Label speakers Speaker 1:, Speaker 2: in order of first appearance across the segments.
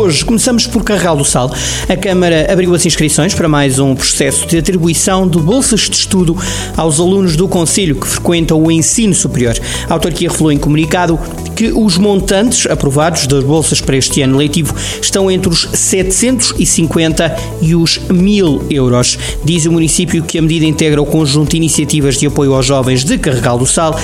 Speaker 1: Hoje começamos por Carregal do Sal. A Câmara abriu as inscrições para mais um processo de atribuição de bolsas de estudo aos alunos do Conselho que frequentam o ensino superior. A autarquia revelou em comunicado que os montantes aprovados das bolsas para este ano letivo estão entre os 750 e os 1000 euros. Diz o município que a medida integra o conjunto de iniciativas de apoio aos jovens de Carregal do Sal,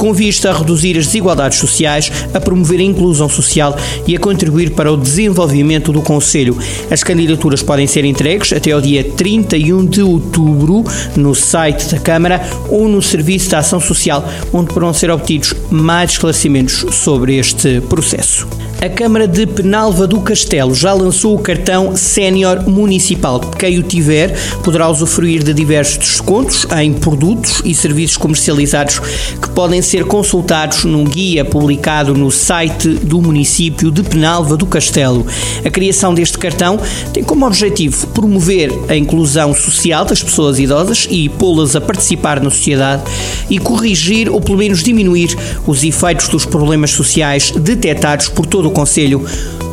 Speaker 1: com vista a reduzir as desigualdades sociais, a promover a inclusão social e a contribuir para o desenvolvimento do Conselho. As candidaturas podem ser entregues até ao dia 31 de outubro no site da Câmara ou no Serviço de Ação Social, onde poderão ser obtidos mais esclarecimentos sobre este processo. A Câmara de Penalva do Castelo já lançou o cartão Sénior Municipal. Quem o tiver poderá usufruir de diversos descontos em produtos e serviços comercializados que podem ser consultados num guia publicado no site do município de Penalva do Castelo. A criação deste cartão tem como objetivo promover a inclusão social das pessoas idosas e pô-las a participar na sociedade e corrigir ou pelo menos diminuir os efeitos dos problemas sociais detectados por todo o Conselho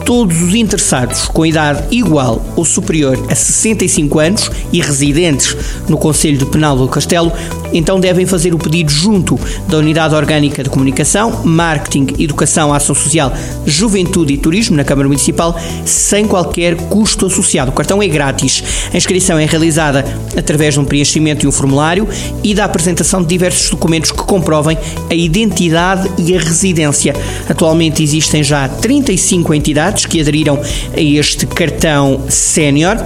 Speaker 1: todos os interessados com idade igual ou superior a 65 anos e residentes no Conselho de Penal do Castelo, então devem fazer o pedido junto da Unidade Orgânica de Comunicação, Marketing, Educação, Ação Social, Juventude e Turismo na Câmara Municipal, sem qualquer custo associado. O cartão é grátis. A inscrição é realizada através de um preenchimento de um formulário e da apresentação de diversos documentos que comprovem a identidade e a residência. Atualmente existem já 35 entidades que aderiram a este cartão sénior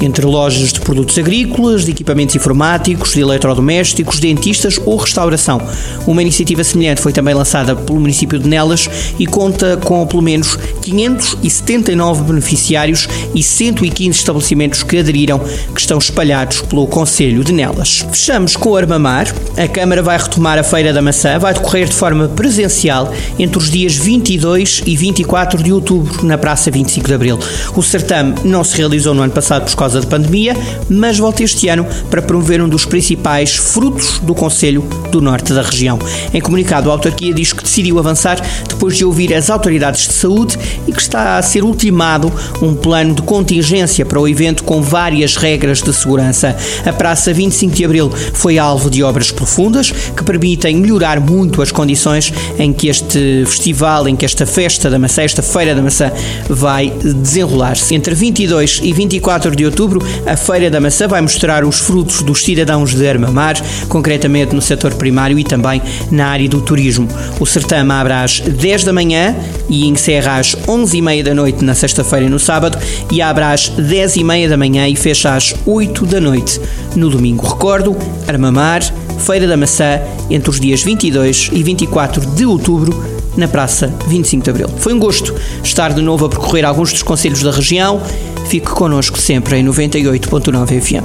Speaker 1: entre lojas de produtos agrícolas, de equipamentos informáticos, de eletrodomésticos, dentistas ou restauração. Uma iniciativa semelhante foi também lançada pelo município de Nelas e conta com pelo menos 579 beneficiários e 115 estabelecimentos que aderiram, que estão espalhados pelo Conselho de Nelas. Fechamos com o Armamar. A Câmara vai retomar a Feira da Maçã, vai decorrer de forma presencial entre os dias 22 e 24 de outubro na Praça 25 de Abril. O certame não se realizou no ano passado por causa causa da pandemia, mas volta este ano para promover um dos principais frutos do Conselho do Norte da região. Em comunicado, a autarquia diz que decidiu avançar depois de ouvir as autoridades de saúde e que está a ser ultimado um plano de contingência para o evento com várias regras de segurança. A Praça 25 de Abril foi alvo de obras profundas que permitem melhorar muito as condições em que este festival, em que esta festa da maçã, esta feira da maçã, vai desenrolar-se. Entre 22 e 24 de outubro, outubro, a Feira da Maçã vai mostrar os frutos dos cidadãos de Armamar, concretamente no setor primário e também na área do turismo. O certame abre às 10 da manhã e encerra às 11h30 da noite na sexta-feira e no sábado e abre às 10h30 da manhã e fecha às 8 da noite no domingo. Recordo, Armamar, Feira da Maçã, entre os dias 22 e 24 de outubro, na Praça 25 de Abril. Foi um gosto estar de novo a percorrer alguns dos conselhos da região Fique connosco sempre em 98.9 FM.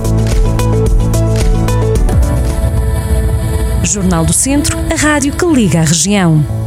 Speaker 2: Jornal do Centro, a rádio que liga a região.